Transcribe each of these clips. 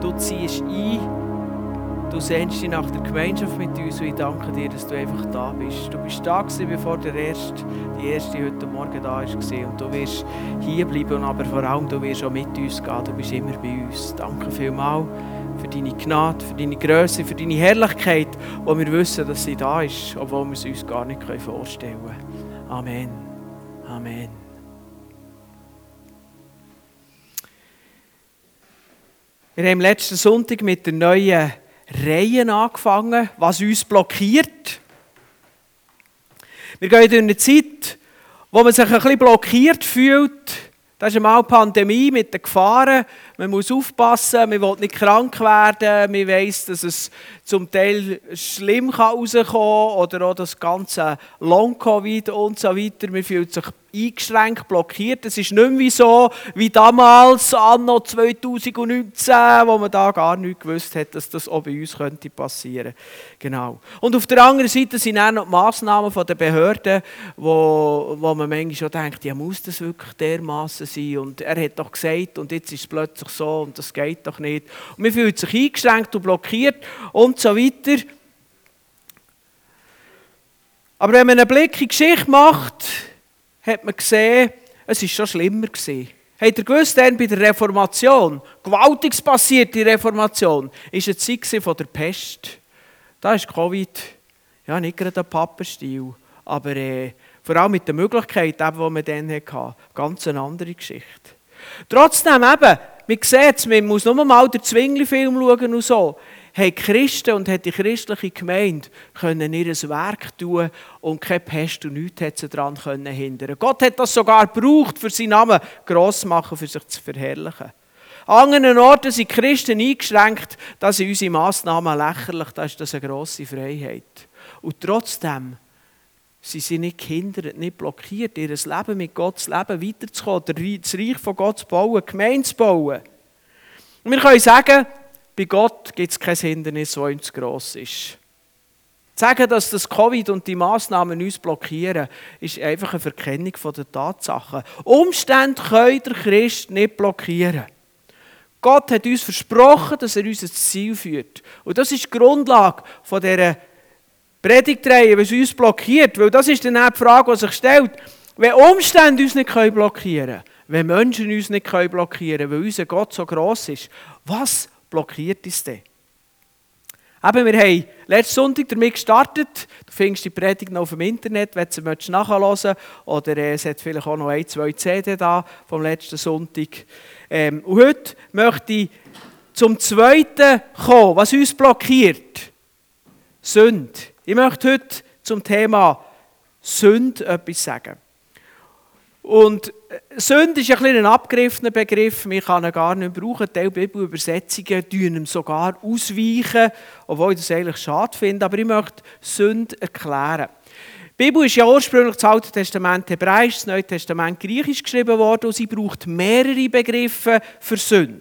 Du ziehst ein, du sehnst dich nach der Gemeinschaft mit uns und ich danke dir, dass du einfach da bist. Du bist da gewesen, bevor der erste, die erste heute Morgen da war und du wirst hier bleiben, aber vor allem du wirst auch mit uns gehen, du bist immer bei uns. Danke vielmals für deine Gnade, für deine Größe, für deine Herrlichkeit, wo wir wissen, dass sie da ist, obwohl wir es uns gar nicht vorstellen können. Amen. Amen. Wir haben letzten Sonntag mit der neuen Reihe angefangen, was uns blockiert. Wir gehen durch eine Zeit, wo man sich ein bisschen blockiert fühlt. Das ist einmal die Pandemie mit den Gefahren. Man muss aufpassen, man will nicht krank werden. Man weiß, dass es zum Teil schlimm herauskommen kann oder auch das ganze Long-Covid und so weiter. Man fühlt sich eingeschränkt, blockiert. Es ist nicht mehr so wie damals, anno 2019, wo man da gar nicht gewusst hat, dass das auch bei uns könnte passieren Genau. Und auf der anderen Seite sind auch noch die Massnahmen der Behörden, wo, wo man manchmal schon denkt, ja, muss das wirklich dermaßen sein? Und er hat doch gesagt, und jetzt ist es plötzlich so, und das geht doch nicht. Und man fühlt sich eingeschränkt und blockiert und so weiter. Aber wenn man einen Blick in die Geschichte macht, hat man gesehen, es war schon schlimmer. Gewesen. Habt ihr gewusst, denn bei der Reformation, gewaltiges passiert die Reformation, war eine Zeit von der Pest. Da ist Covid ja, nicht gerade ein Pappenstiel, aber äh, vor allem mit der Möglichkeit, die man dann hatte, ganz eine andere Geschichte. Trotzdem eben, man sieht es, man muss nur mal den Zwingli-Film schauen und so haben Christen und hat die christliche Gemeinde können ihr Werk tun und keine Pest und nichts hat sie daran können hindern. Gott hat das sogar gebraucht, für seinen Namen gross machen, für sich zu verherrlichen. An anderen Orten sind Christen eingeschränkt, da sind unsere Massnahmen lächerlich, da ist das eine grosse Freiheit. Und trotzdem sind sie nicht gehindert, nicht blockiert, ihr Leben mit Gott leben, weiterzukommen, das Reich von Gott zu bauen, Gemeinde zu bauen. Und wir können sagen, bei Gott gibt es kein Hindernis, das uns zu gross ist. Sagen, dass das Covid und die Massnahmen uns blockieren, ist einfach eine Verkennung der Tatsachen. Umstände können der Christ nicht blockieren. Gott hat uns versprochen, dass er uns ins Ziel führt. Und das ist die Grundlage von dieser Predigtreihe, was uns blockiert. Weil das ist dann auch die Frage, die sich stellt. Wenn Umstände uns nicht blockieren können, wenn Menschen uns nicht blockieren können, weil unser Gott so gross ist, was blockiert uns denn? Eben, wir haben letzten Sonntag damit gestartet. Du findest die Predigt noch auf dem Internet, wenn du sie nachhören Oder äh, es hat vielleicht auch noch ein, zwei CD da vom letzten Sonntag. Ähm, und heute möchte ich zum Zweiten kommen, was uns blockiert. Sünde. Ich möchte heute zum Thema Sünde etwas sagen. Und äh, Sünde ist ein, ein abgegriffener Begriff, man kann ihn gar nicht brauchen. Die Bibelübersetzungen tun ihm sogar ausweichen, obwohl ich das eigentlich schade finde. Aber ich möchte Sünde erklären. Die Bibel ist ja ursprünglich das Alte Testament Hebräisch, das Neue Testament Griechisch geschrieben worden und sie braucht mehrere Begriffe für Sünde.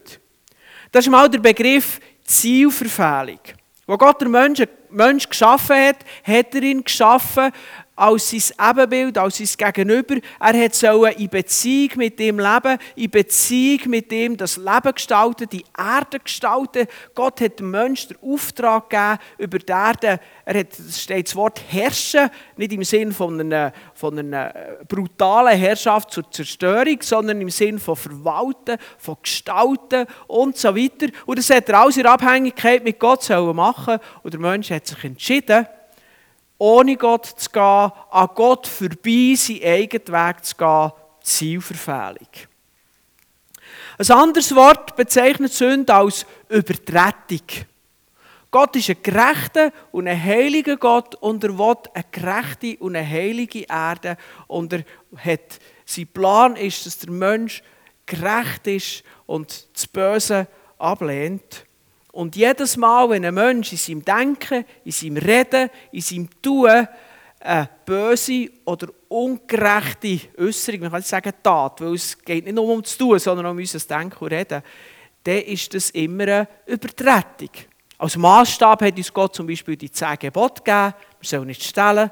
Das ist mal der Begriff Zielverfehlung. Wo Gott den Menschen, Mensch geschaffen hat, hat er ihn geschaffen als sein Ebenbild, als sein Gegenüber. Er hat sollen in Beziehung mit ihm leben, in Beziehung mit ihm das Leben gestalten, die Erde gestalten. Gott hat dem Menschen den Auftrag gegeben, über die Erde, er hat, steht das Wort herrschen, nicht im Sinn von einer, von einer brutalen Herrschaft zur Zerstörung, sondern im Sinn von verwalten, von gestalten und so weiter. Und das hat er alles in Abhängigkeit mit Gott machen Und der Mensch hat sich entschieden, ohne Gott zu gehen, an Gott vorbei seinen eigenen Weg zu gehen, Zielverfehlung. Ein anderes Wort bezeichnet Sünde als Übertretung. Gott ist ein gerechter und ein heiliger Gott und er will eine gerechte und eine heilige Erde und er hat, sein Plan ist, dass der Mensch gerecht ist und das Böse ablehnt. Und jedes Mal, wenn ein Mensch in seinem Denken, in seinem Reden, in seinem Tun eine böse oder ungerechte Äußerung, man kann nicht sagen Tat, weil es geht nicht nur um das Tun, sondern um unser Denken und Reden, dann ist das immer eine Übertretung. Als Maßstab hat uns Gott zum Beispiel die zehn Gebote gegeben. Wir sollen nicht stellen,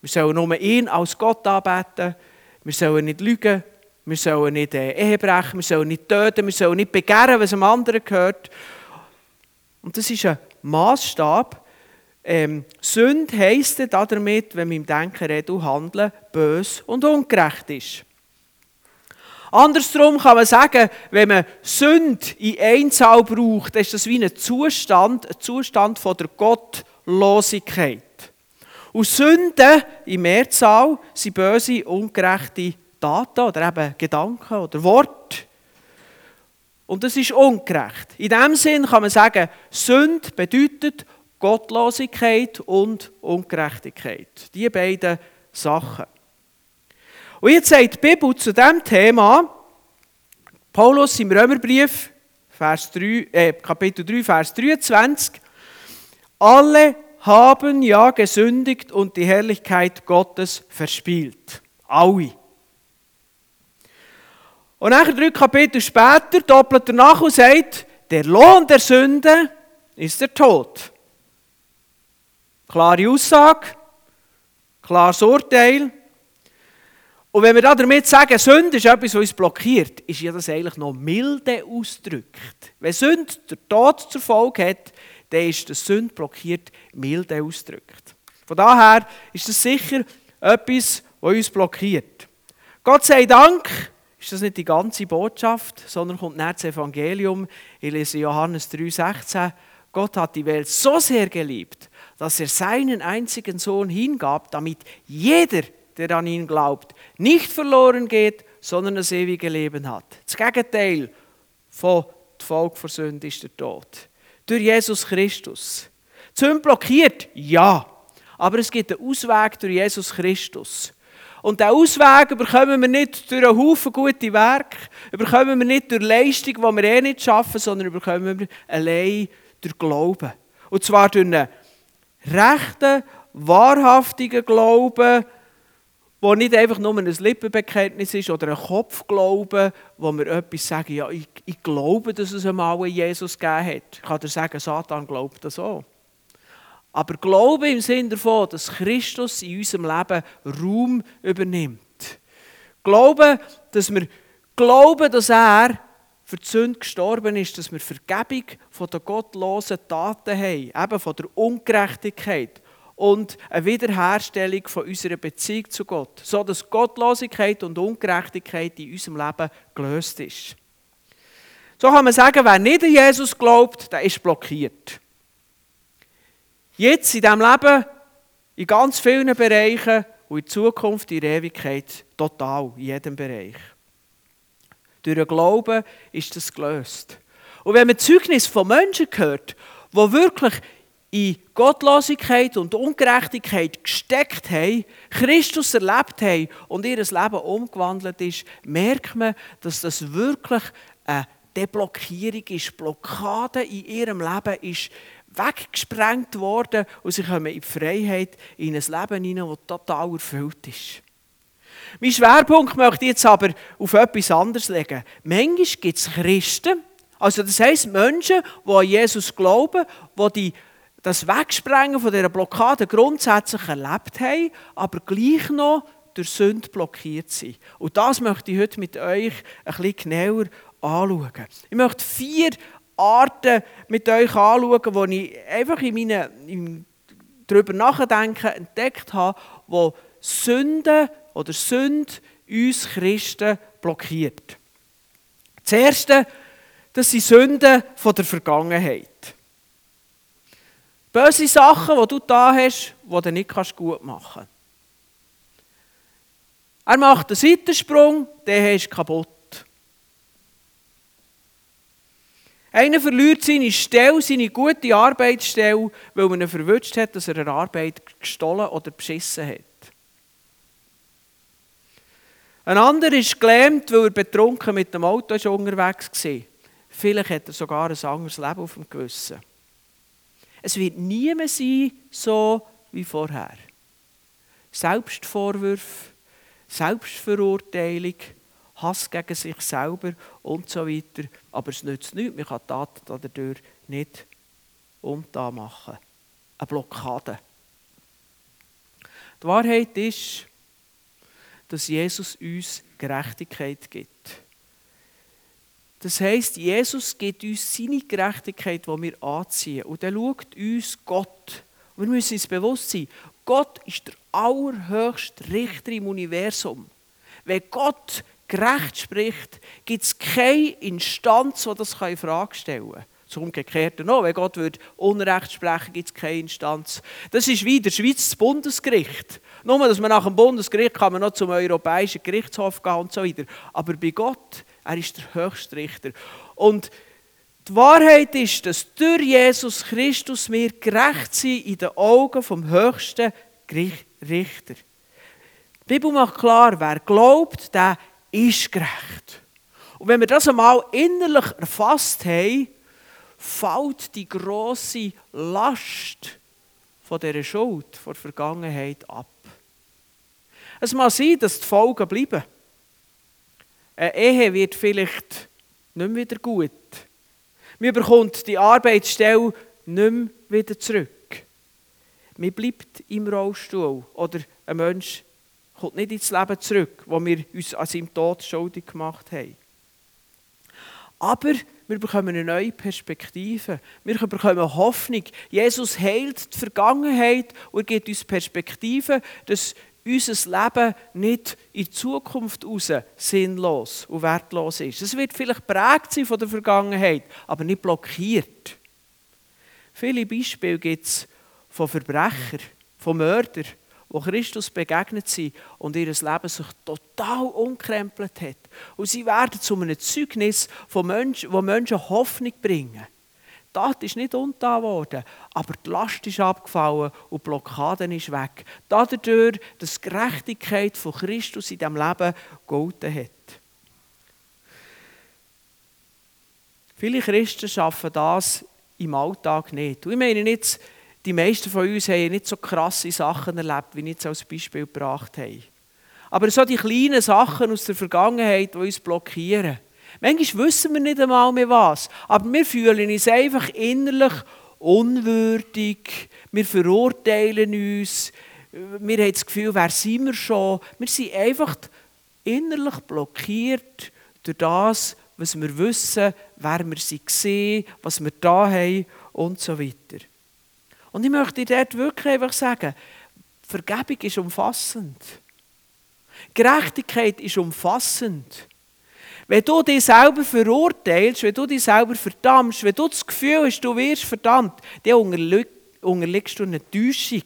wir sollen nur ihn als Gott anbeten, wir sollen nicht lügen, Wir sollen nicht äh, Ehe brechen, wir sollen nicht töten, wir sollen nicht begehren, was dem anderen gehört. Und das ist ein Maßstab. Ähm, Sünde heisst damit, wenn man im Denken, Reden und Handeln bös und ungerecht ist. Andersrum kann man sagen, wenn man Sünde in Einzahl braucht, ist das wie ein Zustand, ein Zustand von der Gottlosigkeit. Und Sünden in Mehrzahl sind böse, ungerechte Taten oder eben Gedanken oder Worte. Und das ist ungerecht. In diesem Sinn kann man sagen, Sünde bedeutet Gottlosigkeit und Ungerechtigkeit. Die beiden Sachen. Und jetzt sagt die Bibel zu diesem Thema, Paulus im Römerbrief, Vers 3, äh, Kapitel 3, Vers 23, alle haben ja gesündigt und die Herrlichkeit Gottes verspielt. Alle. Und nachher drei Kapitel später doppelt er nach und sagt, der Lohn der Sünde ist der Tod. Klare Aussage, klares Urteil. Und wenn wir damit sagen, Sünde ist etwas, was uns blockiert, ist ja das eigentlich noch milde ausgedrückt. Wenn Sünde der Tod zur Folge hat, dann ist das Sünde blockiert milde ausgedrückt. Von daher ist das sicher etwas, was uns blockiert. Gott sei Dank ist das nicht die ganze Botschaft, sondern kommt nach das Evangelium. Ich lese Johannes 3,16. Gott hat die Welt so sehr geliebt, dass er seinen einzigen Sohn hingab, damit jeder, der an ihn glaubt, nicht verloren geht, sondern das ewige Leben hat. Das Gegenteil von Folge der Sünde ist der Tod. Durch Jesus Christus. Die Sünde blockiert? Ja. Aber es gibt einen Ausweg durch Jesus Christus. Und diesen Ausweg bekommen wir nicht durch einen Haufen gute Werke, bekommen wir nicht durch Leistung, die wir eh nicht schaffen, sondern bekommen wir allein durch Glauben. Und zwar durch einen rechten, wahrhaftigen Glauben, wo nicht einfach nur ein Lippenbekenntnis ist oder ein Kopfglauben, wo wir etwas sagen, ja, ich, ich glaube, dass es einmal Jesus gegeben hat. Ich kann dir sagen, Satan glaubt das auch. Aber Glaube im Sinne davon, dass Christus in unserem Leben Raum übernimmt. Glaube, dass wir glauben, dass er für die Sünde gestorben ist, dass wir Vergebung von den gottlosen Taten haben, eben von der Ungerechtigkeit und eine Wiederherstellung von unserer Beziehung zu Gott, so dass Gottlosigkeit und Ungerechtigkeit in unserem Leben gelöst ist. So kann man sagen, wer nicht an Jesus glaubt, der ist blockiert. Jetzt in diesem Leben, in ganz vielen Bereichen und in Zukunft in der Ewigkeit total, in jedem Bereich. Durch den Glauben ist das gelöst. Und wenn man Zeugnis von Menschen hört, die wirklich in Gottlosigkeit und Ungerechtigkeit gesteckt haben, Christus erlebt haben und ihr Leben umgewandelt ist, merkt man, dass das wirklich eine Deblockierung ist, Blockade in ihrem Leben ist weggesprengt worden und sie kommen in die Freiheit, in ein Leben hinein, das total erfüllt ist. Mein Schwerpunkt möchte ich jetzt aber auf etwas anderes legen. Manchmal gibt es Christen, also das heisst Menschen, die an Jesus glauben, die, die das Wegsprengen von dieser Blockade grundsätzlich erlebt haben, aber gleich noch durch Sünde blockiert sind. Und das möchte ich heute mit euch ein bisschen genauer anschauen. Ich möchte vier Arten mit euch anschauen, die ich einfach in meinen, darüber nachdenken entdeckt habe, wo Sünde oder Sünde uns Christen blockiert. Das Erste, das sind Sünden von der Vergangenheit. Böse Sachen, die du da hast, die du nicht gut machen kannst. Er macht einen Seitensprung, der ist kaputt. Einer verliert seine Stelle, seine gute Arbeitsstelle, weil man ihn verwünscht hat, dass er eine Arbeit gestohlen oder beschissen hat. Ein anderer ist gelähmt, weil er betrunken mit dem Auto unterwegs war. Vielleicht hat er sogar ein anderes Leben auf dem Gewissen. Es wird nie mehr sein, so wie vorher. Selbstvorwürfe, Selbstverurteilung, Hass gegen sich selber und so weiter. Aber es nützt nichts, man kann Taten dadurch nicht umtan machen. Eine Blockade. Die Wahrheit ist, dass Jesus uns Gerechtigkeit gibt. Das heißt, Jesus gibt uns seine Gerechtigkeit, die wir anziehen. Und dann schaut uns Gott. Wir müssen uns bewusst sein, Gott ist der allerhöchste Richter im Universum. Wenn Gott gerecht spricht, gibt es keine Instanz, die das in Frage stellen kann. Das Umgekehrte noch. Wenn Gott würde Unrecht sprechen gibt es keine Instanz. Das ist wie der Schweiz das Bundesgericht. Nur, dass man nach dem Bundesgericht kann man noch zum Europäischen Gerichtshof gehen und so weiter. Aber bei Gott, er ist der höchste Richter. Und die Wahrheit ist, dass durch Jesus Christus wir gerecht sind in den Augen vom höchsten Richter. Die Bibel macht klar, wer glaubt, der ist gerecht. Und wenn wir das einmal innerlich erfasst haben, fällt die große Last von dieser Schuld, von der Vergangenheit ab. Es mag sein, dass die Folgen bleiben. Eine Ehe wird vielleicht nicht mehr wieder gut. Man bekommt die Arbeitsstelle nicht mehr wieder zurück. Man bleibt im Rollstuhl oder ein Mensch kommt nicht ins Leben zurück, wo wir uns an seinem Tod schuldig gemacht haben. Aber wir bekommen eine neue Perspektive. Wir bekommen Hoffnung. Jesus heilt die Vergangenheit und gibt uns Perspektive, dass unser Leben nicht in die Zukunft raus sinnlos und wertlos ist. Es wird vielleicht prägt sein von der Vergangenheit, aber nicht blockiert. Viele Beispiele gibt es von Verbrechern, von Mördern, wo Christus begegnet sind und ihr Leben sich total umkrempelt hat. Und sie werden zu einem Zeugnis, von Menschen, wo Menschen Hoffnung bringen. Tat ist nicht untan worden, aber die Last ist abgefallen und die Blockade ist weg. Dadurch, dass die Gerechtigkeit von Christus in diesem Leben gegolten hat. Viele Christen schaffen das im Alltag nicht. Und ich meine nicht, die meisten von uns haben nicht so krasse Sachen erlebt, wie ich jetzt als Beispiel gebracht habe. Aber so die kleinen Sachen aus der Vergangenheit, die uns blockieren. Manchmal wissen wir nicht einmal mehr was, aber wir fühlen uns einfach innerlich unwürdig, wir verurteilen uns, wir haben das Gefühl, wer sind wir schon? Wir sind einfach innerlich blockiert durch das, was wir wissen, wer wir sind, was wir da haben und so weiter. Und ich möchte dir dort wirklich einfach sagen, Vergebung ist umfassend. Gerechtigkeit ist umfassend. Wenn du dich selber verurteilst, wenn du dich selber verdammst, wenn du das Gefühl hast, du wirst verdammt, dann unterliegst du einer Täuschung.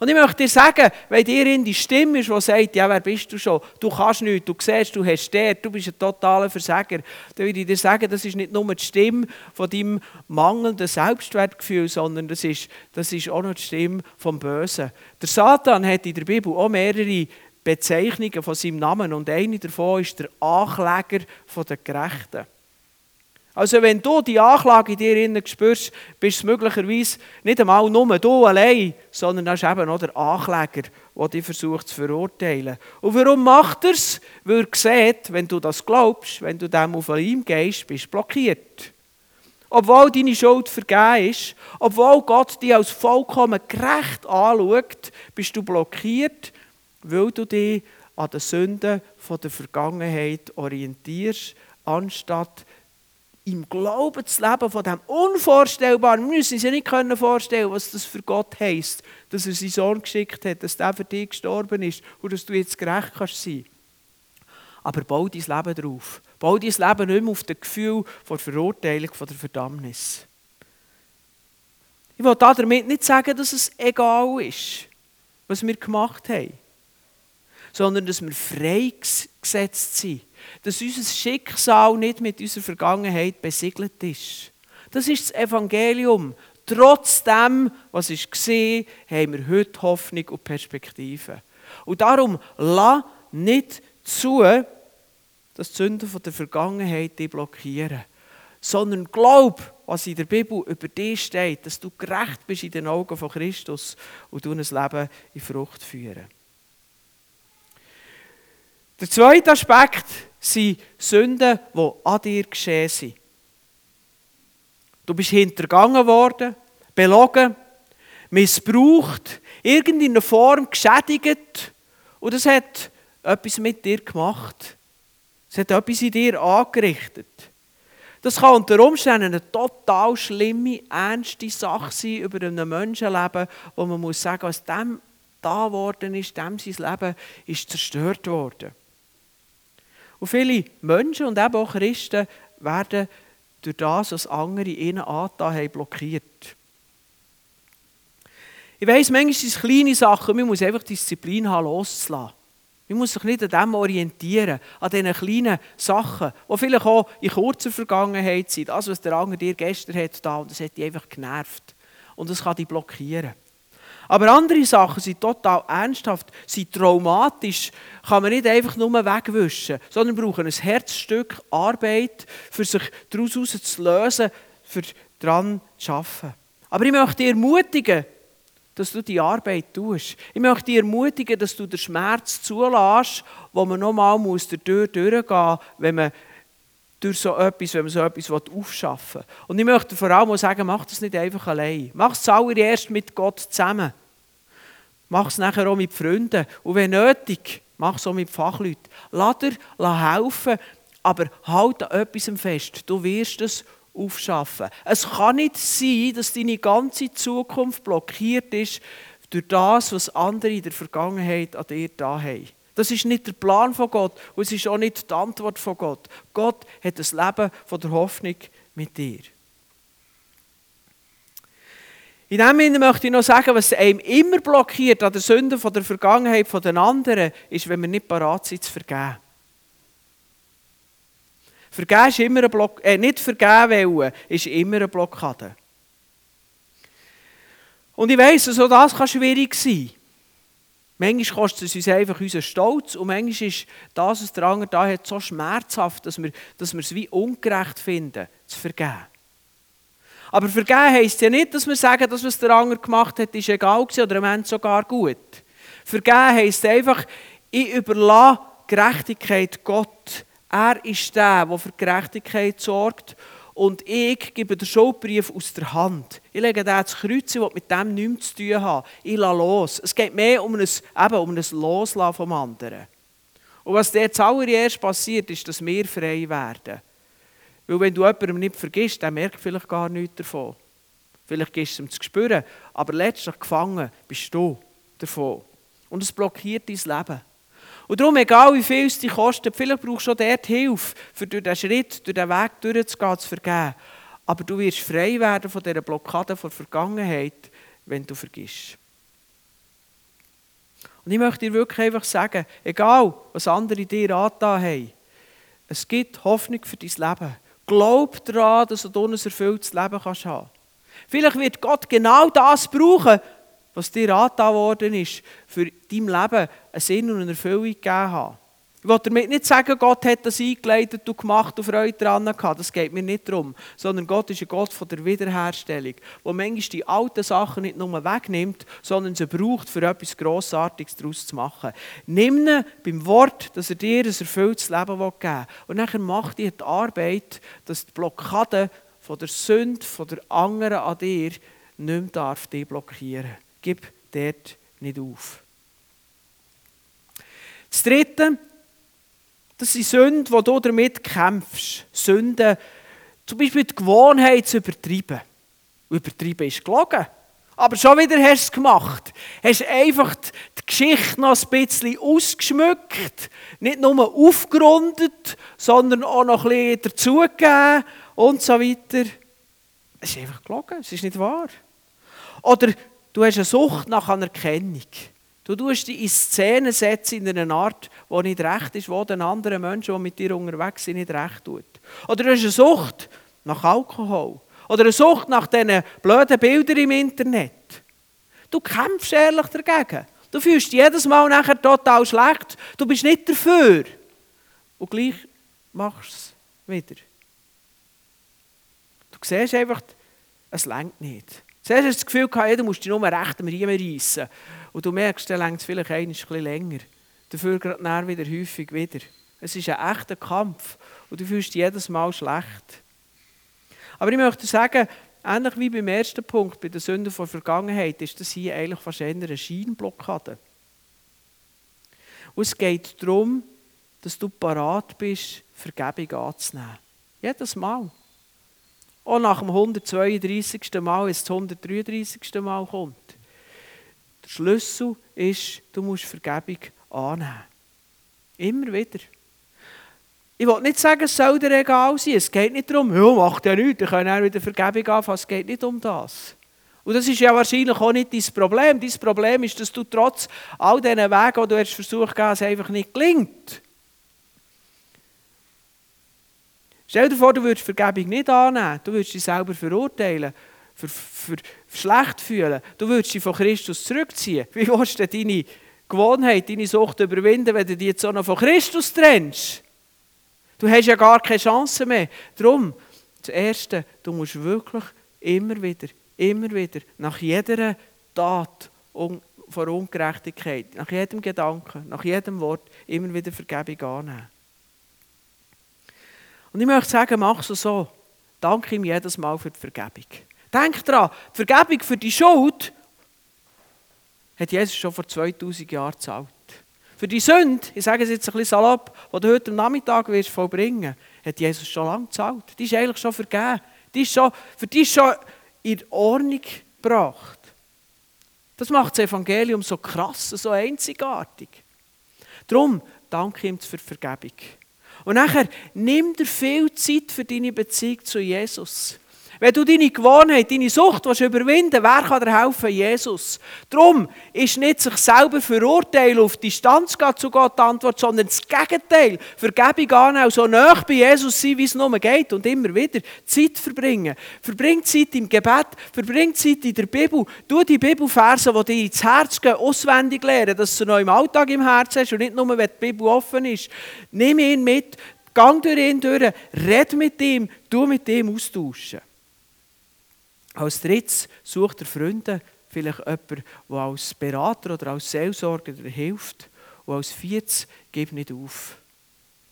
Und ich möchte dir sagen, wenn dir in die Stimme ist, die sagt, ja, wer bist du schon? Du kannst nichts, du siehst, du hast der, du bist ein totaler Versager. Dann würde ich dir sagen, das ist nicht nur die Stimme von deinem mangelnden Selbstwertgefühl, sondern das ist, das ist auch noch die Stimme vom Bösen. Der Satan hat in der Bibel auch mehrere Bezeichnungen von seinem Namen und eine davon ist der Ankläger der Gerechten. Also wenn du die Anklage in dir innen spürst, bist es möglicherweise nicht einmal nur du allein, sondern das ist eben auch der Ankläger, der dich versucht zu verurteilen. Und warum macht er es? Weil er sieht, wenn du das glaubst, wenn du dem auf ihm gehst, bist du blockiert. Obwohl deine Schuld vergeben ist, obwohl Gott dich als vollkommen gerecht anschaut, bist du blockiert, weil du dich an den Sünden der Vergangenheit orientierst, anstatt im Glauben zu leben von dem Unvorstellbaren. Wir müssen uns ja nicht vorstellen, was das für Gott heisst, dass er seinen Sohn geschickt hat, dass der für dich gestorben ist und dass du jetzt gerecht kannst sein. Aber bau dein Leben darauf. Bau dein Leben nicht mehr auf das Gefühl von Verurteilung, der Verdammnis. Ich will damit nicht sagen, dass es egal ist, was wir gemacht haben, sondern dass wir freigesetzt sind dass unser Schicksal nicht mit unserer Vergangenheit besiegelt ist. Das ist das Evangelium. Trotzdem, was ist gesehen, haben wir heute Hoffnung und Perspektive. Und darum lass nicht zu, dass die Sünden von der Vergangenheit dich blockieren, sondern glaub, was in der Bibel über dich steht, dass du gerecht bist in den Augen von Christus und du ein Leben in Frucht führen. Der zweite Aspekt sind Sünden, die an dir geschehen sind. Du bist hintergangen worden, belogen, missbraucht, irgendeiner Form geschädigt und das hat etwas mit dir gemacht. Es hat etwas in dir angerichtet. Das kann unter Umständen eine total schlimme, ernste Sache sein über ein Menschenleben, wo man muss sagen, was dem da geworden ist, dem sein Leben ist zerstört worden. Und viele Menschen und eben auch Christen werden durch das, was andere ihnen angetan haben, blockiert. Ich weiss, manchmal sind es kleine Sachen, man muss einfach Disziplin haben, loszulassen. Man muss sich nicht an dem orientieren, an diesen kleinen Sachen, die vielleicht auch in kurzer Vergangenheit sind. Das, was der andere dir gestern hat, da, und das hat dich einfach genervt. Und das kann dich blockieren. Aber andere Sachen sind total ernsthaft, sind traumatisch, kann man nicht einfach nur wegwischen, sondern brauchen ein Herzstück Arbeit, für sich daraus zu lösen, für daran zu arbeiten. Aber ich möchte dich ermutigen, dass du die Arbeit tust. Ich möchte dich ermutigen, dass du den Schmerz zulässt, wo man nochmal durch die Tür durchgehen muss, wenn man durch so etwas, wenn man so etwas aufschaffen will. Und ich möchte vor allem auch sagen, mach das nicht einfach allein. Mach es zuallererst mit Gott zusammen. Mach es nachher auch mit Freunden. Und wenn nötig, mach es auch mit Fachleuten. Lass dir helfen, aber halt an etwas fest. Du wirst es aufschaffen. Es kann nicht sein, dass deine ganze Zukunft blockiert ist durch das, was andere in der Vergangenheit an dir da haben. Das ist nicht der Plan von Gott und es ist auch nicht die Antwort von Gott. Gott hat das Leben von der Hoffnung mit dir. In dem Sinne möchte ich noch sagen, was einem immer blockiert an der Sünde von der Vergangenheit von den anderen, ist, wenn wir nicht bereit sind zu vergeben. Vergeben ist immer ein Block, äh, nicht vergeben wollen, ist immer eine Blockade. Und ich weiss, so das kann schwierig sein. Manchmal kostet es uns einfach unseren Stolz und manchmal ist das, was der andere da hat, so schmerzhaft, dass wir, dass wir es wie ungerecht finden, zu vergeben. Aber vergeben heisst ja nicht, dass wir sagen, dass was der andere gemacht hat, ist egal gewesen oder am Ende sogar gut. Vergeben heisst einfach, ich überlasse Gerechtigkeit Gott. Er ist der, der für Gerechtigkeit sorgt. Und ich gebe den Schuldbrief aus der Hand. Ich lege den ins Kreuz, ich mit dem nichts zu tun haben. Ich lasse los. Es geht mehr um ein, eben um ein Loslassen vom anderen. Und was jetzt zuallererst passiert, ist, dass wir frei werden. Weil wenn du jemandem nicht vergisst, der merkt vielleicht gar nichts davon. Vielleicht gehst du ihm zu spüren, aber letztlich gefangen bist du davon. Und es blockiert dein Leben. Und darum, egal wie viel es dich kostet, vielleicht brauchst du auch dort Hilfe, für durch diesen Schritt, durch den Weg durchzugehen, zu vergeben. Aber du wirst frei werden von dieser Blockade der Vergangenheit, wenn du vergisst. Und ich möchte dir wirklich einfach sagen, egal was andere dir angetan haben, es gibt Hoffnung für dein Leben. Glaub daran, dass du ein erfülltes Leben kannst haben Vielleicht wird Gott genau das brauchen, was dir angetan worden ist, für dein Leben einen Sinn und eine Erfüllung gegeben haben. Ich will damit nicht sagen, Gott hat das eingeleitet und gemacht und Freude daran gehabt. Das geht mir nicht darum. Sondern Gott ist ein Gott von der Wiederherstellung, der manchmal die alten Sachen nicht nur wegnimmt, sondern sie braucht, für etwas Grossartiges daraus zu machen. Nimm ihn beim Wort, dass er dir ein erfülltes Leben geben will. Und dann macht dir die Arbeit, dass die Blockade von der Sünde, von der anderen an dir nicht mehr darf, dich blockieren Gib dort nicht auf. Das Dritte, das sind Sünden, wo du damit kämpfst. Sünden, zum Beispiel die Gewohnheit zu übertreiben. Übertreiben ist gelogen. Aber schon wieder hast du es gemacht. Hast einfach die Geschichte noch ein bisschen ausgeschmückt. Nicht nur aufgerundet, sondern auch noch ein bisschen dazugegeben und so weiter. Es ist einfach gelogen. Es ist nicht wahr. Oder Du hast eine Sucht nach Anerkennung. Du tust dich in Szene setzen in einer Art, die nicht recht ist, wo den anderen Menschen, die mit dir unterwegs sind, nicht recht tut. Oder du hast eine Sucht nach Alkohol. Oder eine Sucht nach diesen blöden Bildern im Internet. Du kämpfst ehrlich dagegen. Du fühlst dich jedes Mal nachher total schlecht. Du bist nicht dafür. Und gleich machst du es wieder. Du siehst einfach, es längt nicht. Zuerst hast du das Gefühl du musst dich nur recht am Riemen reissen. Und du merkst, dann längt es vielleicht ein bisschen länger. Dafür gerade wieder häufig wieder. Es ist ein echter Kampf. Und du fühlst dich jedes Mal schlecht. Aber ich möchte sagen, ähnlich wie beim ersten Punkt, bei der Sünde von Vergangenheit, ist das hier eigentlich fast eher eine Scheinblockade. Und es geht darum, dass du parat bist, Vergebung anzunehmen. Jedes Mal. Auch nach dem 132. Mal, wenn es das 133. Mal kommt. Schlüssel ist, du musst Vergebung annehmen. Immer wieder. Ich will nicht sagen, es soll dir egal sein. Es geht nicht darum, ja, macht ja nichts, ich kann auch wieder Vergebung anfangen. Es geht nicht um das. Und das ist ja wahrscheinlich auch nicht dein Problem. Dein Problem ist, dass du trotz all diesen Wegen, die du hast versucht hast, es einfach nicht gelingt. Stell dir vor, du würdest Vergebung nicht annehmen. Du würdest dich selber verurteilen, für, für, schlecht fühlen. Du würdest dich von Christus zurückziehen. Wie willst du deine Gewohnheit, deine Sucht überwinden, wenn du dich jetzt auch noch von Christus trennst? Du hast ja gar keine Chance mehr. Darum, das Erste, du musst wirklich immer wieder, immer wieder, nach jeder Tat von Ungerechtigkeit, nach jedem Gedanken, nach jedem Wort, immer wieder Vergebung annehmen. Und ich möchte sagen, mach es so. Danke ihm jedes Mal für die Vergebung. Denk daran, die Vergebung für die Schuld hat Jesus schon vor 2000 Jahren gezahlt. Für die Sünde, ich sage es jetzt ein bisschen salopp, die du heute am Nachmittag wirst vollbringen, hat Jesus schon lange gezahlt. Die ist eigentlich schon vergeben. Die ist schon, für die ist schon in Ordnung gebracht. Das macht das Evangelium so krass, so einzigartig. Darum danke ihm für die Vergebung. Und nachher nimm dir viel Zeit für deine Beziehung zu Jesus. Wenn du deine Gewohnheit, deine Sucht überwinden willst, wer kann dir helfen? Jesus. Darum ist nicht sich selber verurteilen, auf Distanz gehen zu Gott die Antwort, sondern das Gegenteil. Vergebung annehmen, so nah bei Jesus sein, wie es nur geht und immer wieder Zeit verbringen. Verbring Zeit im Gebet, verbring Zeit in der Bibel. Du die Bibelverse, die dir ins Herz gehen, auswendig lernen, dass du noch im Alltag im Herzen hast und nicht nur, wenn die Bibel offen ist. Nimm ihn mit, gang durch ihn durch, red mit ihm, du mit ihm austauschen. Als drittes sucht er Freunde, vielleicht jemanden, der als Berater oder als Seelsorger hilft. Und als viertes, gib nicht auf.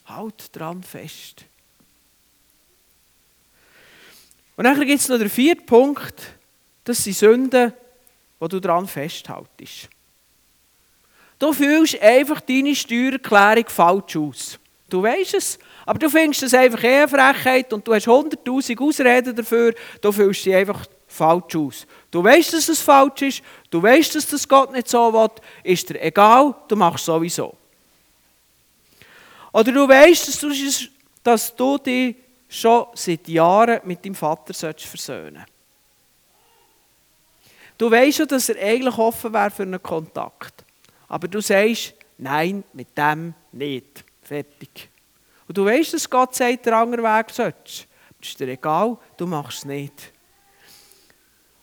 Halt dran fest. Und dann gibt es noch den vierten Punkt, das sind Sünden, wo du dran festhaltest. Du fühlst einfach deine Steuererklärung falsch aus. Du weißt es, aber du findest es einfach eher Frechheit und du hast hunderttausend Ausreden dafür, du fühlst sie einfach falsch aus. Du weißt, dass es falsch ist, du weißt, dass das Gott nicht so will, ist dir egal, du machst sowieso. Oder du weißt, dass du, dass du dich schon seit Jahren mit deinem Vater versöhnen sollst. Du weißt schon, dass er eigentlich offen wäre für einen Kontakt. Aber du sagst, nein, mit dem nicht. Fertig. Und du weißt, dass Gott sagt, der andere Weg sollst. Ist dir egal, du machst es nicht.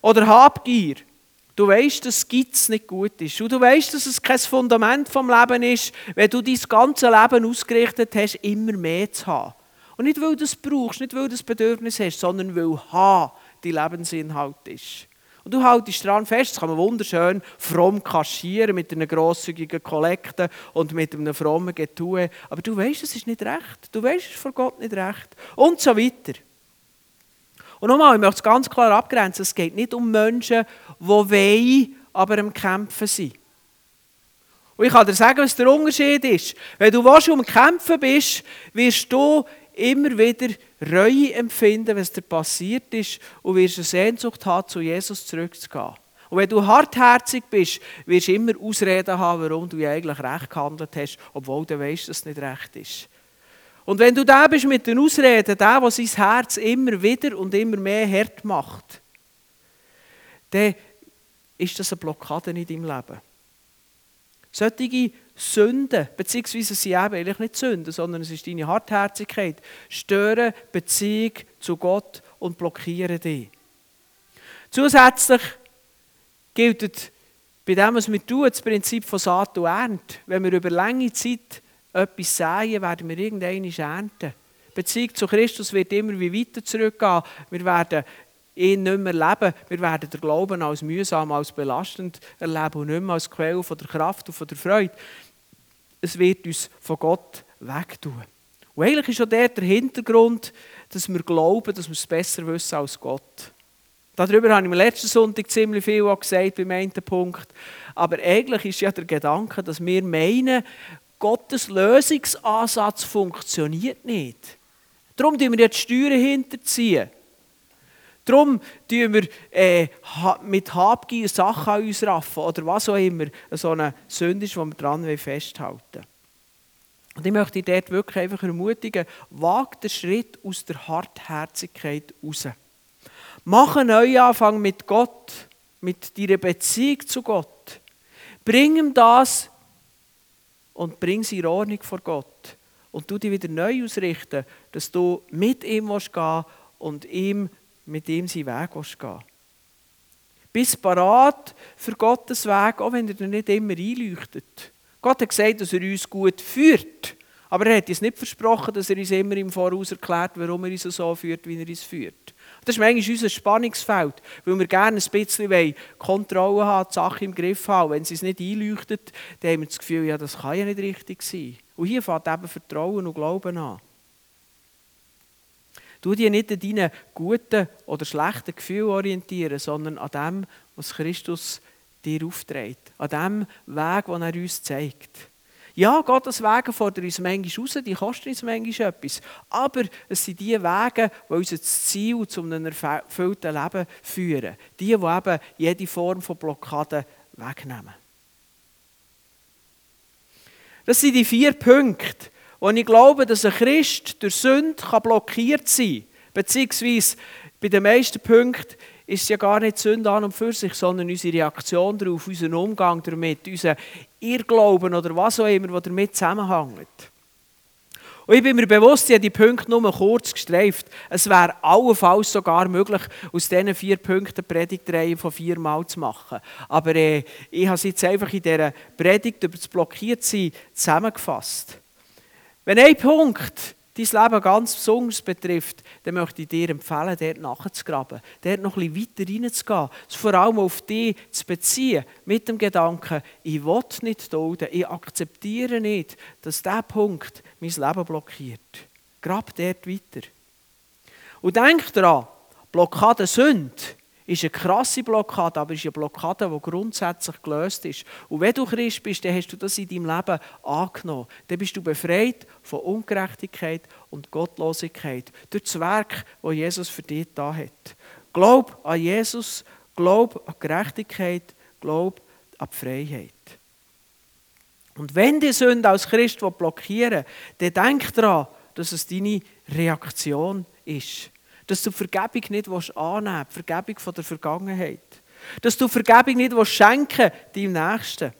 Oder Habgier. Du weißt, dass Geiz nicht gut ist. Und du weißt, dass es kein Fundament vom Leben ist, wenn du dein ganze Leben ausgerichtet hast, immer mehr zu haben. Und nicht, weil du es brauchst, nicht, weil du das Bedürfnis hast, sondern weil Haben dein Lebensinhalt ist. Und du haltest daran fest, das kann man wunderschön fromm kaschieren mit einer grosszügigen Kollekte und mit einem frommen Getue. Aber du weißt, es ist nicht recht. Du weißt, es ist vor Gott nicht recht. Und so weiter. Und nochmal, ich möchte es ganz klar abgrenzen, es geht nicht um Menschen, die wollen, aber am Kämpfen sind. Und ich kann dir sagen, was der Unterschied ist. Wenn du willst, um Kämpfen bist, wirst du immer wieder Reue empfinden, es dir passiert ist und wirst eine Sehnsucht haben, zu Jesus zurückzugehen. Und wenn du hartherzig bist, wirst du immer Ausreden haben, warum du eigentlich recht gehandelt hast, obwohl du weißt, dass es nicht recht ist. Und wenn du da bist mit den Ausreden, der, der sein Herz immer wieder und immer mehr hart macht, dann ist das eine Blockade in deinem Leben. Solche Sünden, beziehungsweise sie eben eigentlich nicht Sünden, sondern es ist deine Hartherzigkeit, stören Beziehung zu Gott und blockieren dich. Zusätzlich gilt bei dem, was wir tun, das Prinzip von Saat und Ernte. Wenn wir über lange Zeit etwas säen, werden wir irgendwann ernten. Die Beziehung zu Christus wird immer wie weiter zurückgehen. Wir werden ihn nicht mehr leben. Wir werden den Glauben als mühsam, als belastend erleben und nicht mehr als Quelle von der Kraft und von der Freude. Es wird uns von Gott wegtun. Und eigentlich ist auch der, der Hintergrund, dass wir glauben, dass wir es besser wissen als Gott. Darüber habe ich mir letzten Sonntag ziemlich viel gesagt beim einen Punkt. Aber eigentlich ist ja der Gedanke, dass wir meinen, Gottes Lösungsansatz funktioniert nicht. Darum tun wir jetzt Steuern hinterziehen. Darum tun wir äh, mit Habgier Sachen an uns raffen oder was auch immer so eine Sünde ist, die wir dran festhalten Und ich möchte dich dort wirklich einfach ermutigen, wag den Schritt aus der Hartherzigkeit raus. Mach einen Neuanfang mit Gott, mit deiner Beziehung zu Gott. Bring ihm das und bring sie in Ordnung vor Gott. Und du dich wieder neu ausrichten, dass du mit ihm gehen willst und ihm, mit ihm seinen Weg willst Bist parat für Gottes Weg, auch wenn er dir nicht immer einleuchtet. Gott hat gesagt, dass er uns gut führt. Aber er hat uns nicht versprochen, dass er uns immer im Voraus erklärt, warum er uns so führt, wie er uns führt. Das ist manchmal unser Spannungsfeld, weil wir gerne ein bisschen Kontrolle haben, die Sache im Griff haben. Wenn sie es nicht einleuchtet, dann haben wir das Gefühl, ja, das kann ja nicht richtig sein. Und hier fängt eben Vertrauen und Glauben an. Du dich nicht an deinen guten oder schlechten Gefühlen orientieren, sondern an dem, was Christus dir aufträgt. An dem Weg, den er uns zeigt. Ja, Gottes Wege fordern uns manchmal raus, die kosten uns manchmal etwas. Aber es sind die Wege, die uns das Ziel zu einem erfüllten Leben führen. Die, die eben jede Form von Blockade wegnehmen. Das sind die vier Punkte, wo ich glaube, dass ein Christ durch Sünde blockiert sein kann. Beziehungsweise bei den meisten Punkten ist ja gar nicht Sünde an und für sich, sondern unsere Reaktion darauf, unseren Umgang damit, unser Irrglauben oder was auch immer, was damit zusammenhängt. Und ich bin mir bewusst, ich habe die Punkte nur kurz gestreift. Es wäre allenfalls sogar möglich, aus diesen vier Punkten eine Predigtreihe von viermal zu machen. Aber äh, ich habe es jetzt einfach in dieser Predigt über das Blockiertsein zusammengefasst. Wenn ein Punkt dein Leben ganz besonders betrifft, dann möchte ich dir empfehlen, dort nachzugraben, dort noch ein bisschen weiter reinzugehen, es vor allem auf dich zu beziehen, mit dem Gedanken, ich will nicht dulden, ich akzeptiere nicht, dass dieser Punkt mein Leben blockiert. Grab dort weiter. Und denk daran, Blockade Sünde ist eine krasse Blockade, aber ist eine Blockade, die grundsätzlich gelöst ist. Und wenn du Christ bist, dann hast du das in deinem Leben angenommen. Dann bist du befreit von Ungerechtigkeit und Gottlosigkeit durch das Werk, das Jesus für dich da hat. Glaub an Jesus, glaub an Gerechtigkeit, glaub an die Freiheit. Und wenn die Sünde als Christ blockieren dann denk daran, dass es deine Reaktion ist. Dass du Vergebung nicht annehmen willst, Vergebung von der Vergangenheit. Dass du Vergebung nicht schenken deinem Nächsten.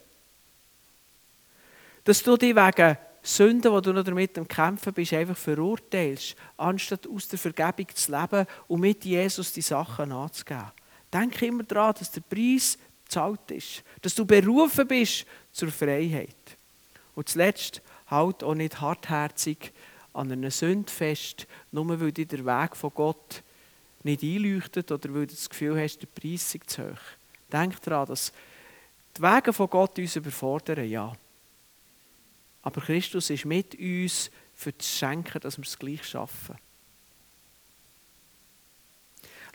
Dass du dich wegen Sünden, die du noch damit am Kämpfen bist, einfach verurteilst, anstatt aus der Vergebung zu leben und mit Jesus die Sachen anzugeben. Denk immer daran, dass der Preis bezahlt ist. Dass du berufen bist zur Freiheit. Und zuletzt, halt auch nicht hartherzig an einer Sünde fest, nur weil dir der Weg von Gott nicht einleuchtet oder weil du das Gefühl hast, der Preis ist zu hoch. Denk daran, dass die Wege von Gott uns überfordern, ja. Aber Christus ist mit uns für das Schenken, dass wir es gleich schaffen.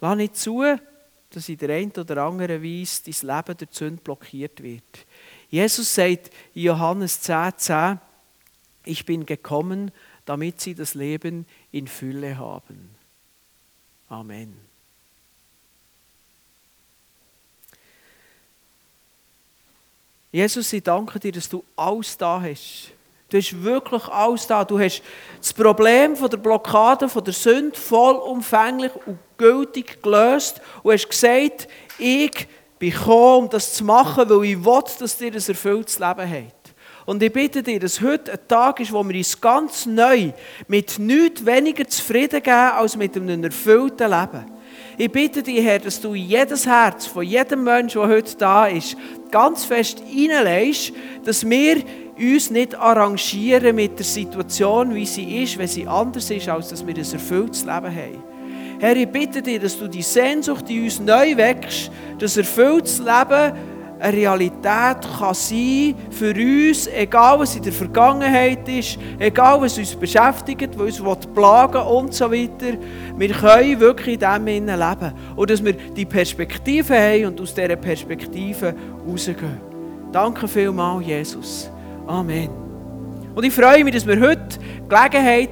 Lass nicht zu, dass in der einen oder anderen Weise dein Leben die Sünde blockiert wird. Jesus sagt in Johannes 10,10, 10, ich bin gekommen, damit sie das Leben in Fülle haben. Amen. Jesus, ich danke dir, dass du alles da hast. Du hast wirklich alles da. Du hast das Problem von der Blockade, von der Sünde vollumfänglich und gültig gelöst und hast gesagt, ich bin gekommen, um das zu machen, weil ich will, dass dir ein erfülltes Leben hat. Und ich bitte dir, dass heute ein Tag ist, wo wir uns ganz neu mit nichts weniger zufrieden geben als mit einem erfüllten Leben. Ich bitte dich, Herr, dass du in jedes Herz von jedem Menschen, der heute da ist, ganz fest hineinlegst, dass wir uns nicht arrangieren mit der Situation, wie sie ist, wenn sie anders ist, als dass wir ein erfülltes Leben haben. Herr, ich bitte dich, dass du die Sehnsucht in uns neu wächst, das erfülltes Leben eine Realität kann sein für uns, egal was in der Vergangenheit ist, egal was uns beschäftigt, was uns plagen und so weiter. Wir können wirklich in dem leben. Und dass wir die Perspektive haben und aus dieser Perspektive rausgehen. Danke vielmals, Jesus. Amen. Und ich freue mich, dass wir heute Gelegenheit